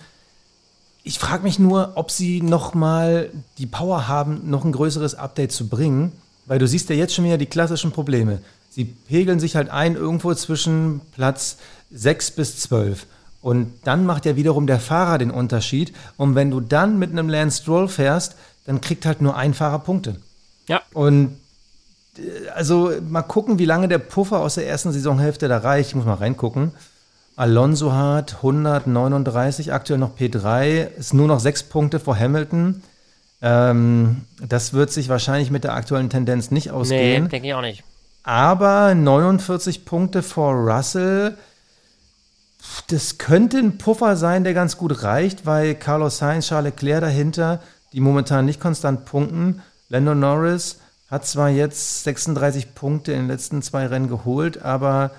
Ich frage mich nur, ob sie noch mal die Power haben, noch ein größeres Update zu bringen, weil du siehst ja jetzt schon wieder die klassischen Probleme. Sie pegeln sich halt ein irgendwo zwischen Platz 6 bis 12. Und dann macht ja wiederum der Fahrer den Unterschied. Und wenn du dann mit einem Lance Stroll fährst, dann kriegt halt nur ein Fahrer Punkte. Ja. Und äh, also mal gucken, wie lange der Puffer aus der ersten Saisonhälfte da reicht. Ich muss mal reingucken. Alonso hat 139, aktuell noch P3, ist nur noch sechs Punkte vor Hamilton. Ähm, das wird sich wahrscheinlich mit der aktuellen Tendenz nicht ausgehen. Nee, denke ich auch nicht. Aber 49 Punkte vor Russell, das könnte ein Puffer sein, der ganz gut reicht, weil Carlos Sainz, Charles Leclerc dahinter, die momentan nicht konstant punkten. Lando Norris hat zwar jetzt 36 Punkte in den letzten zwei Rennen geholt, aber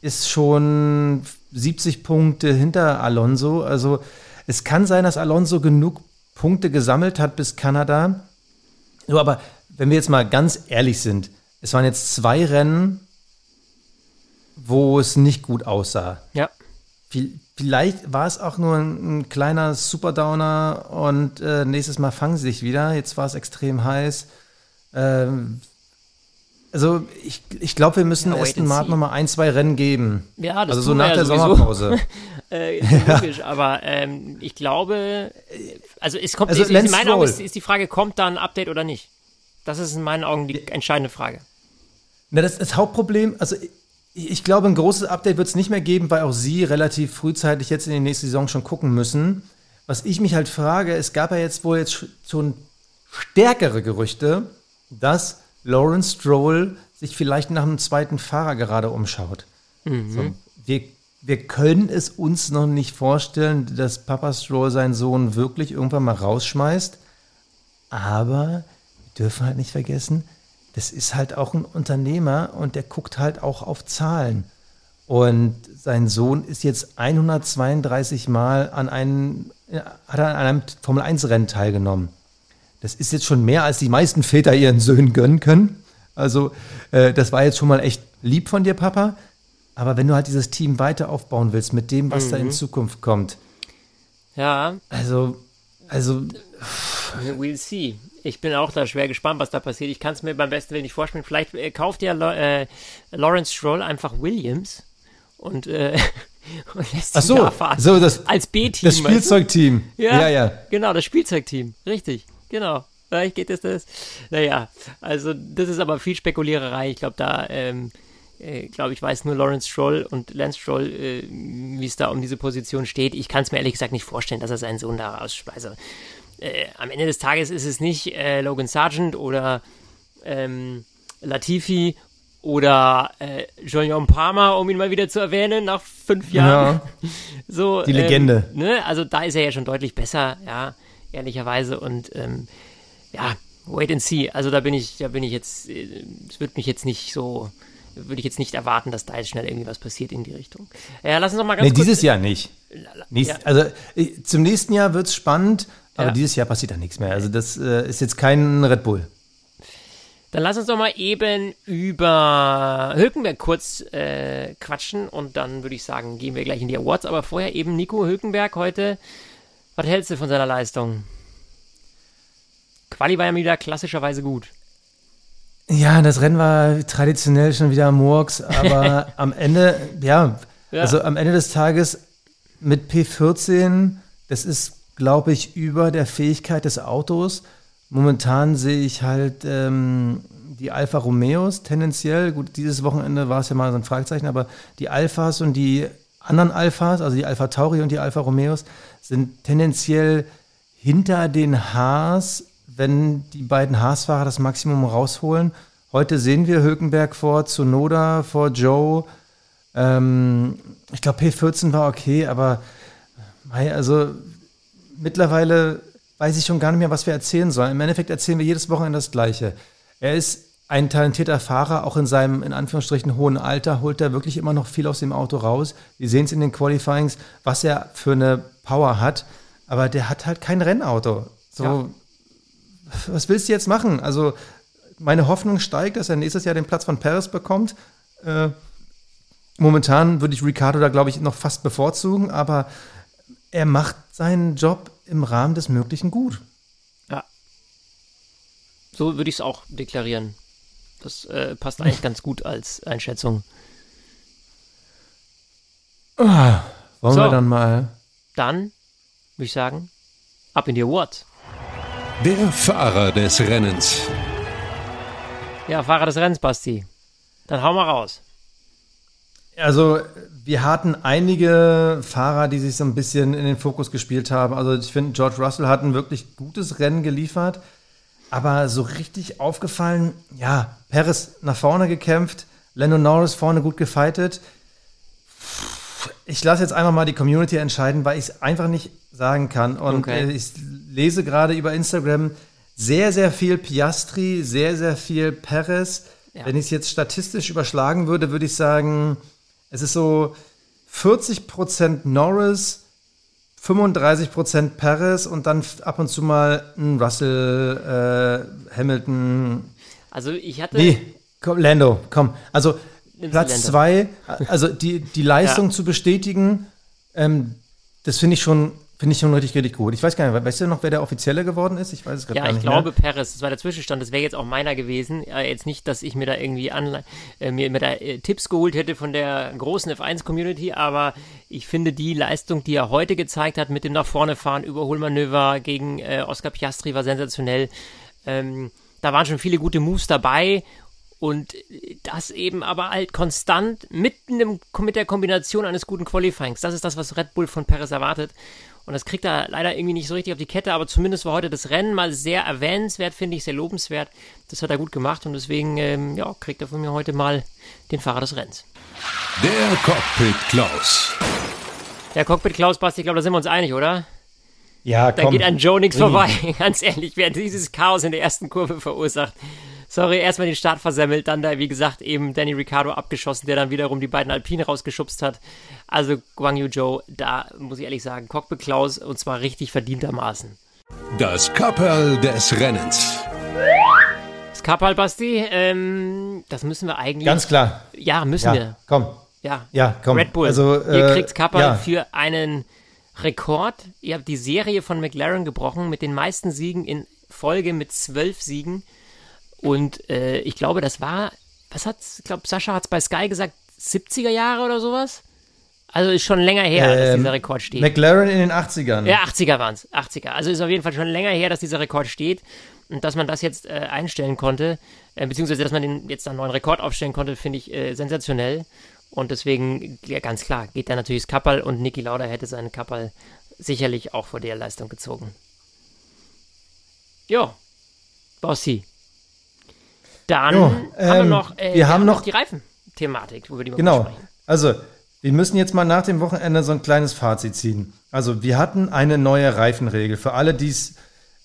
ist schon 70 Punkte hinter Alonso. Also es kann sein, dass Alonso genug Punkte gesammelt hat bis Kanada. So, aber wenn wir jetzt mal ganz ehrlich sind, es waren jetzt zwei Rennen, wo es nicht gut aussah. Ja. Vielleicht war es auch nur ein, ein kleiner Superdowner und äh, nächstes Mal fangen sie sich wieder. Jetzt war es extrem heiß. Ähm, also ich, ich glaube, wir müssen Ja, Aston Martin see. noch mal ein, zwei Rennen geben. Ja, das also so nach ja der sowieso. Sommerpause. Äh, logisch, aber ähm, ich glaube, äh, also es kommt, Also ist, in meinen Augen ist, ist die Frage, kommt da ein Update oder nicht? Das ist in meinen Augen die entscheidende Frage. Na, das, das Hauptproblem, also ich, ich glaube, ein großes Update wird es nicht mehr geben, weil auch Sie relativ frühzeitig jetzt in die nächste Saison schon gucken müssen. Was ich mich halt frage, es gab ja jetzt wohl jetzt sch- schon stärkere Gerüchte, dass Lawrence Stroll sich vielleicht nach einem zweiten Fahrer gerade umschaut. So, wir, wir können es uns noch nicht vorstellen, dass Papa Stroll seinen Sohn wirklich irgendwann mal rausschmeißt. Aber wir dürfen halt nicht vergessen, das ist halt auch ein Unternehmer und der guckt halt auch auf Zahlen. Und sein Sohn ist jetzt 132 Mal an einem, äh, hat an einem Formel-1-Rennen teilgenommen. Das ist jetzt schon mehr, als die meisten Väter ihren Söhnen gönnen können. Also, äh, das war jetzt schon mal echt lieb von dir, Papa. Aber wenn du halt dieses Team weiter aufbauen willst mit dem, was da in Zukunft kommt, Ja, also, also, we'll see. Ich bin auch da schwer gespannt, was da passiert. Ich kann es mir beim besten Willen nicht vorstellen. Vielleicht äh, kauft ja äh, Lawrence Stroll einfach Williams und, äh, und lässt ach ihn so, da fahren. so das, Als B-Team. das? Spielzeugteam. Ja, ja, ja. Genau, das Spielzeugteam. Richtig, genau. Vielleicht geht es das. Naja, also das ist aber viel Spekuliererei. Ich glaube, da, ähm, äh, glaube ich, weiß nur Lawrence Stroll und Lance Stroll, äh, wie es da um diese Position steht. Ich kann es mir ehrlich gesagt nicht vorstellen, dass er seinen Sohn da rausschmeißt. Also, äh, am Ende des Tages ist es nicht äh, Logan Sargent oder ähm, Latifi oder äh, Jean Palmer, um ihn mal wieder zu erwähnen, nach fünf Jahren. So, Die Legende. Ähm, ne? Also da ist er ja schon deutlich besser, ja, ehrlicherweise. Und ähm, ja, wait and see. Also da bin ich, da bin ich jetzt, äh, es wird mich jetzt nicht so, würde ich jetzt nicht erwarten, dass da jetzt schnell irgendwie was passiert in die Richtung. Ja, lass uns noch mal ganz Nee, kurz. dieses Jahr nicht. Nächst, ja. Also äh, zum nächsten Jahr wird es spannend, aber Ja. dieses Jahr passiert da nichts mehr. Also das äh, ist jetzt kein Red Bull. Dann lass uns doch mal eben über Hülkenberg kurz äh, quatschen und dann würde ich sagen, gehen wir gleich in die Awards. Aber vorher eben Nico Hülkenberg heute. Was hältst du von seiner Leistung? Quali war ja wieder klassischerweise gut. Ja, das Rennen war traditionell schon wieder Murks, aber am Ende, ja, Ja. also am Ende des Tages mit P14, das ist, glaube ich, über der Fähigkeit des Autos. Momentan sehe ich halt ähm, die Alfa Romeos tendenziell, gut, dieses Wochenende war es ja mal so ein Fragezeichen, aber die Alphas und die anderen Alphas, also die Alpha Tauri und die Alfa Romeos, sind tendenziell hinter den Haas, wenn die beiden Haas-Fahrer das Maximum rausholen. Heute sehen wir Hülkenberg vor Tsunoda, vor Joe. Ähm, ich glaube, P14 war okay, aber also mittlerweile weiß ich schon gar nicht mehr, was wir erzählen sollen. Im Endeffekt erzählen wir jedes Wochenende das Gleiche. Er ist ein talentierter Fahrer, auch in seinem, in Anführungsstrichen, hohen Alter, holt er wirklich immer noch viel aus dem Auto raus. Wir sehen es in den Qualifyings, was er für eine Power hat, aber der hat halt kein Rennauto. So, Ja. was willst du jetzt machen? Also, meine Hoffnung steigt, dass er nächstes Jahr den Platz von Paris bekommt. Äh, momentan würde ich Ricardo da, glaube ich, noch fast bevorzugen, aber er macht seinen Job im Rahmen des Möglichen gut. Ja. So würde ich es auch deklarieren. Das äh, passt eigentlich ganz gut als Einschätzung. Wollen So. wir dann mal. Dann würde ich sagen, ab in die Awards. Der Fahrer des Rennens. Ja, Fahrer des Rennens, Basti. Dann hau mal raus. Also, wir hatten einige Fahrer, die sich so ein bisschen in den Fokus gespielt haben. Also, ich finde, George Russell hat ein wirklich gutes Rennen geliefert. Aber so richtig aufgefallen, ja, Perez nach vorne gekämpft, Lando Norris vorne gut gefightet. Ich lasse jetzt einfach mal die Community entscheiden, weil ich es einfach nicht sagen kann. Und Okay. äh, ich lese gerade über Instagram sehr, sehr viel Piastri, sehr, sehr viel Perez. Ja. Wenn ich es jetzt statistisch überschlagen würde, würde ich sagen, es ist so 40% Norris, 35% Perez und dann ab und zu mal ein Russell, äh, Hamilton. Also ich hatte. Nee, komm, Lando, komm. Also Platz zwei, also die, die Leistung Ja. zu bestätigen, ähm, das finde ich schon. Finde ich schon richtig, richtig gut. Ich weiß gar nicht, weißt du noch, wer der Offizielle geworden ist? Ich weiß es gerade Ja, gar ich nicht glaube mehr. Perez, das war der Zwischenstand, das wäre jetzt auch meiner gewesen. Äh, jetzt nicht, dass ich mir da irgendwie anle äh, mir, mir da äh, Tipps geholt hätte von der großen F1-Community, aber ich finde die Leistung, die er heute gezeigt hat mit dem nach vorne fahren, Überholmanöver gegen äh, Oscar Piastri war sensationell. Ähm, da waren schon viele gute Moves dabei und das eben aber halt konstant mit, einem, mit der Kombination eines guten Qualifyings. Das ist das, was Red Bull von Perez erwartet. Und das kriegt er leider irgendwie nicht so richtig auf die Kette, aber zumindest war heute das Rennen mal sehr erwähnenswert, finde ich, sehr lobenswert. Das hat er gut gemacht und deswegen ähm, ja, kriegt er von mir heute mal den Fahrer des Rennens. Der Cockpit Klaus. Der Cockpit Klaus Basti, ich glaube, da sind wir uns einig, oder? Ja, Da komm. geht an Joe nichts vorbei. Ganz ehrlich, wer dieses Chaos in der ersten Kurve verursacht. Sorry, erstmal den Start versemmelt, dann da, wie gesagt, eben Danny Ricciardo abgeschossen, der dann wiederum die beiden Alpine rausgeschubst hat. Also Guang Yu Zhou, da muss ich ehrlich sagen, Cockpit Klaus und zwar richtig verdientermaßen. Das Kapperl des Rennens. Das Kapal, Basti, ähm, das müssen wir eigentlich. Ganz klar. Ja, müssen Ja, wir. komm. Ja. Ja, komm. Red Bull. Also, Ihr äh, kriegt Kappa ja. für einen Rekord. Ihr habt die Serie von McLaren gebrochen mit den meisten Siegen in Folge mit zwölf Siegen. Und äh, ich glaube, das war, was hat's, ich glaube, Sascha hat es bei Sky gesagt, 70er Jahre oder sowas? Also ist schon länger her, dass Ähm, dieser Rekord steht. McLaren in den 80ern. Ja, 80er waren es. 80er. Also ist auf jeden Fall schon länger her, dass dieser Rekord steht. Und dass man das jetzt äh, einstellen konnte, äh, beziehungsweise dass man den jetzt einen neuen Rekord aufstellen konnte, finde ich äh, sensationell. Und deswegen, ja, ganz klar, geht da natürlich das Kappal und Niki Lauda hätte seinen Kappal sicherlich auch vor der Leistung gezogen. Jo, Bossi. Dann Jo, haben wir ähm, noch, äh, wir haben noch- die Reifenthematik, über die wir Genau. sprechen. Also, wir müssen jetzt mal nach dem Wochenende so ein kleines Fazit ziehen. Also, wir hatten eine neue Reifenregel. Für alle, die es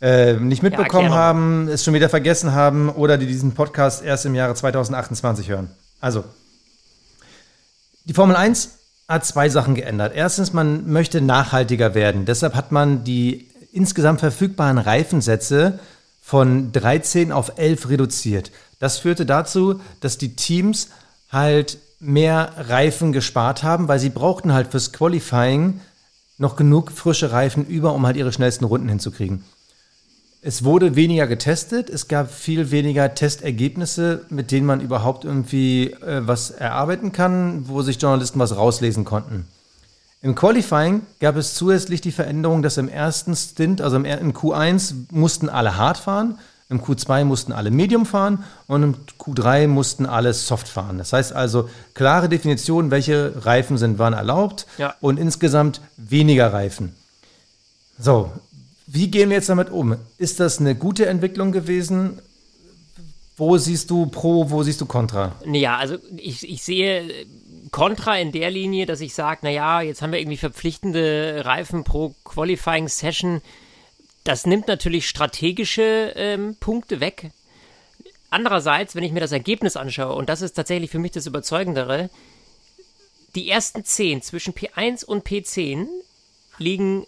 äh, nicht mitbekommen mal. haben, es schon wieder vergessen haben oder die diesen Podcast erst im Jahre 2028 hören. Also, die Formel 1 hat zwei Sachen geändert. Erstens, man möchte nachhaltiger werden. Deshalb hat man die insgesamt verfügbaren Reifensätze von 13 auf 11 reduziert. Das führte dazu, dass die Teams halt mehr Reifen gespart haben, weil sie brauchten halt fürs Qualifying noch genug frische Reifen über, um halt ihre schnellsten Runden hinzukriegen. Es wurde weniger getestet, es gab viel weniger Testergebnisse, mit denen man überhaupt irgendwie äh, was erarbeiten kann, wo sich Journalisten was rauslesen konnten. Im Qualifying gab es zusätzlich die Veränderung, dass im ersten Stint, also im, im Q1, mussten alle hart fahren, im Q2 mussten alle Medium fahren und im Q3 mussten alle soft fahren. Das heißt also klare Definition, welche Reifen sind wann erlaubt Ja. und insgesamt weniger Reifen. So, wie gehen wir jetzt damit um? Ist das eine gute Entwicklung gewesen? Wo siehst du Pro, wo siehst du Contra? Ja, also ich, ich sehe äh, Contra in der Linie, dass ich sage, naja, jetzt haben wir irgendwie verpflichtende Reifen pro Qualifying Session. Das nimmt natürlich strategische ähm, Punkte weg. Andererseits, wenn ich mir das Ergebnis anschaue, und das ist tatsächlich für mich das Überzeugendere, die ersten 10 zwischen P1 und P10 liegen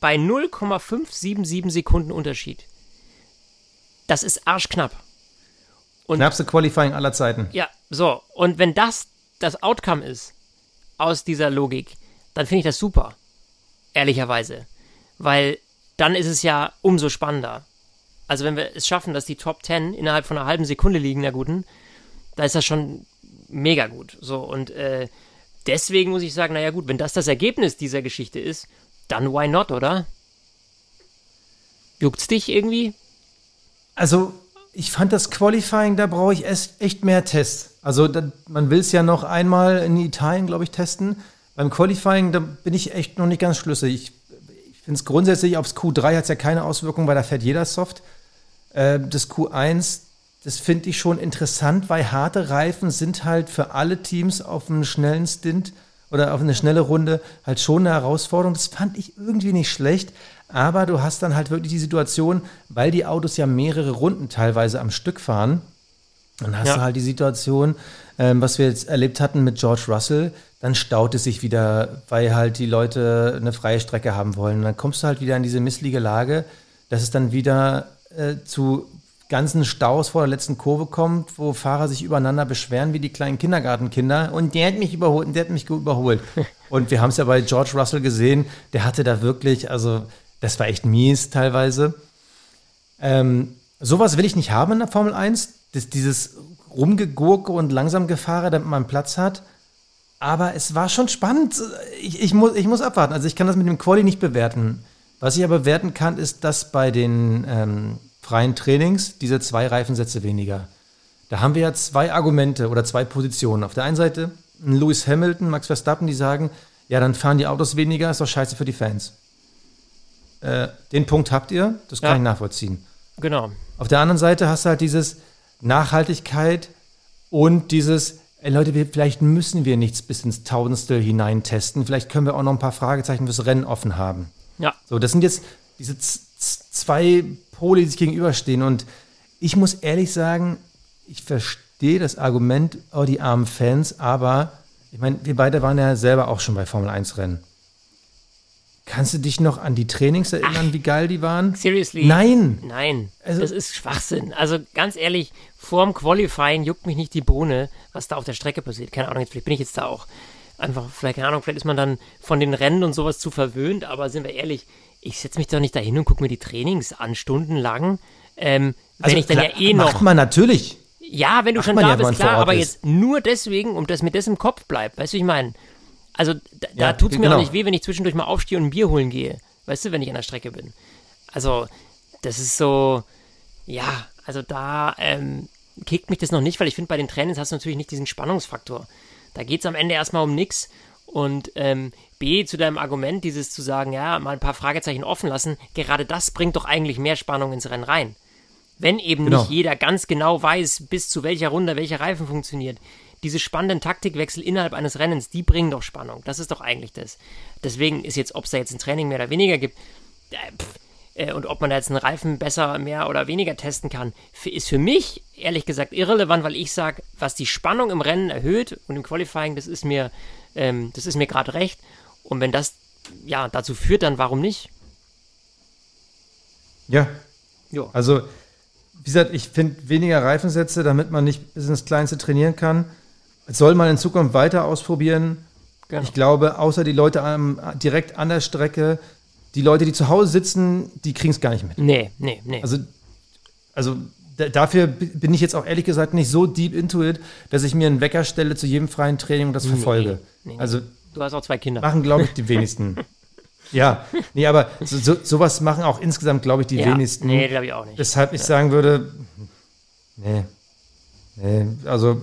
bei 0,577 Sekunden Unterschied. Das ist arschknapp. Und Knappste Qualifying aller Zeiten. ja, so. Und wenn das das Outcome ist aus dieser Logik, dann finde ich das super. Ehrlicherweise. Weil dann ist es ja umso spannender. Also wenn wir es schaffen, dass die Top 10 innerhalb von einer halben Sekunde liegen, na guten, da ist das schon mega gut. So, und äh, deswegen muss ich sagen, naja gut, wenn das das Ergebnis dieser Geschichte ist, dann why not, oder? Juckt's dich irgendwie? Also, ich fand das Qualifying, da brauche ich echt mehr Tests. Also, da, man will es ja noch einmal in Italien, glaube ich, testen. Beim Qualifying, da bin ich echt noch nicht ganz schlüssig. Ich finde es grundsätzlich, aufs Q3 hat es ja keine Auswirkung, weil da fährt jeder Soft. Äh, das Q1, das finde ich schon interessant, weil harte Reifen sind halt für alle Teams auf einen schnellen Stint oder auf eine schnelle Runde halt schon eine Herausforderung. Das fand ich irgendwie nicht schlecht. Aber du hast dann halt wirklich die Situation, weil die Autos ja mehrere Runden teilweise am Stück fahren, dann hast ja. du halt die Situation, ähm, was wir jetzt erlebt hatten mit George Russell, dann staut es sich wieder, weil halt die Leute eine freie Strecke haben wollen. Und dann kommst du halt wieder in diese missliche Lage, dass es dann wieder äh, zu ganzen Staus vor der letzten Kurve kommt, wo Fahrer sich übereinander beschweren wie die kleinen Kindergartenkinder und der hat mich überholt und der hat mich überholt. und wir haben es ja bei George Russell gesehen, der hatte da wirklich, also das war echt mies teilweise. Ähm, sowas will ich nicht haben in der Formel 1, das, dieses Rumgegurke und langsam Gefahre, damit man Platz hat. Aber es war schon spannend. Ich, ich, muss, ich muss abwarten. Also ich kann das mit dem Quali nicht bewerten. Was ich aber bewerten kann, ist, dass bei den ähm, freien Trainings diese zwei Reifensätze weniger. Da haben wir ja zwei Argumente oder zwei Positionen. Auf der einen Seite Lewis Hamilton, Max Verstappen, die sagen, ja, dann fahren die Autos weniger, ist doch scheiße für die Fans. Äh, den Punkt habt ihr, das kann ja. ich nachvollziehen. Genau. Auf der anderen Seite hast du halt dieses Nachhaltigkeit und dieses, ey Leute, wir, vielleicht müssen wir nichts bis ins Tausendstel hinein testen. Vielleicht können wir auch noch ein paar Fragezeichen fürs Rennen offen haben. Ja. So, das sind jetzt diese zwei Pole, die sich gegenüberstehen. Und ich muss ehrlich sagen, ich verstehe das Argument, oh, die armen Fans, aber ich meine, wir beide waren ja selber auch schon bei Formel 1 Rennen. Kannst du dich noch an die Trainings erinnern, Ach, wie geil die waren? Seriously? Nein. Nein. Also, das ist Schwachsinn. Also ganz ehrlich, vorm Qualifying juckt mich nicht die Bohne, was da auf der Strecke passiert. Keine Ahnung, vielleicht bin ich jetzt da auch einfach, vielleicht, keine Ahnung, vielleicht ist man dann von den Rennen und sowas zu verwöhnt, aber sind wir ehrlich, ich setze mich doch nicht dahin und gucke mir die Trainings an, stundenlang. Ähm, also wenn ich dann klar, ja eh noch. Macht man natürlich. Ja, wenn du macht schon da ja, bist, klar, aber ist. jetzt nur deswegen, um das mir das im Kopf bleibt. Weißt du, wie ich meine? Also da, ja, da tut es mir genau. auch nicht weh, wenn ich zwischendurch mal aufstehe und ein Bier holen gehe. Weißt du, wenn ich an der Strecke bin. Also, das ist so, ja, also da ähm, kickt mich das noch nicht, weil ich finde, bei den Trainings hast du natürlich nicht diesen Spannungsfaktor. Da geht es am Ende erstmal um nichts. Und ähm, B, zu deinem Argument, dieses zu sagen, ja, mal ein paar Fragezeichen offen lassen, gerade das bringt doch eigentlich mehr Spannung ins Rennen rein. Wenn eben genau. nicht jeder ganz genau weiß, bis zu welcher Runde welcher Reifen funktioniert, diese spannenden Taktikwechsel innerhalb eines Rennens, die bringen doch Spannung. Das ist doch eigentlich das. Deswegen ist jetzt, ob es da jetzt ein Training mehr oder weniger gibt, äh, pff, äh, und ob man da jetzt einen Reifen besser, mehr oder weniger testen kann, ist für mich ehrlich gesagt irrelevant, weil ich sage, was die Spannung im Rennen erhöht und im Qualifying, das ist mir, ähm, das ist mir gerade recht. Und wenn das ja dazu führt, dann warum nicht? Ja. Jo. Also, wie gesagt, ich finde weniger Reifensätze, damit man nicht bis ins Kleinste trainieren kann. Soll man in Zukunft weiter ausprobieren. Genau. Ich glaube, außer die Leute am, direkt an der Strecke, die Leute, die zu Hause sitzen, die kriegen es gar nicht mit. Nee, nee, nee. Also, also dafür bin ich jetzt auch ehrlich gesagt nicht so deep into it, dass ich mir einen Wecker stelle zu jedem freien Training und das verfolge. Nee, nee, also, du hast auch zwei Kinder. Machen, glaube ich, die wenigsten. ja, nee, aber so, so, sowas machen auch insgesamt, glaube ich, die ja, wenigsten. Nee, glaube ich auch nicht. Weshalb ich sagen würde, nee, nee, also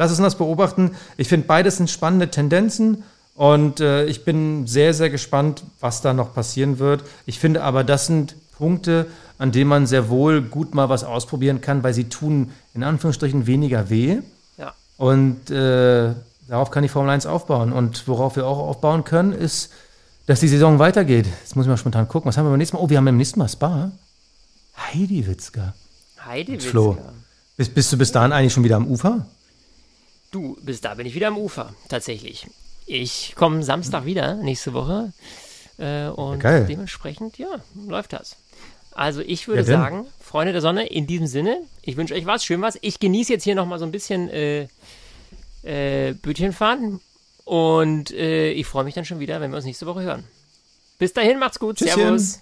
lass uns das beobachten. Ich finde, beides sind spannende Tendenzen und äh, ich bin sehr, sehr gespannt, was da noch passieren wird. Ich finde aber, das sind Punkte, an denen man sehr wohl gut mal was ausprobieren kann, weil sie tun in Anführungsstrichen weniger weh. Ja. Und äh, darauf kann die Formel 1 aufbauen. Und worauf wir auch aufbauen können, ist, dass die Saison weitergeht. Jetzt muss ich mal spontan gucken. Was haben wir beim nächsten Mal? Oh, wir haben beim nächsten Mal Spa. Heidi Witzka. Heidi Witzka. Flo. Bist, bist du bis dahin eigentlich schon wieder am Ufer? Du, bis da bin ich wieder am Ufer, tatsächlich. Ich komme Samstag wieder, nächste Woche. Äh, und ja, dementsprechend, ja, läuft das. Also ich würde ja, sagen, Freunde der Sonne, in diesem Sinne, ich wünsche euch was, schön was. Ich genieße jetzt hier nochmal so ein bisschen äh, äh, Bötchen fahren. Und äh, ich freue mich dann schon wieder, wenn wir uns nächste Woche hören. Bis dahin, macht's gut. Tschüsschen. Servus.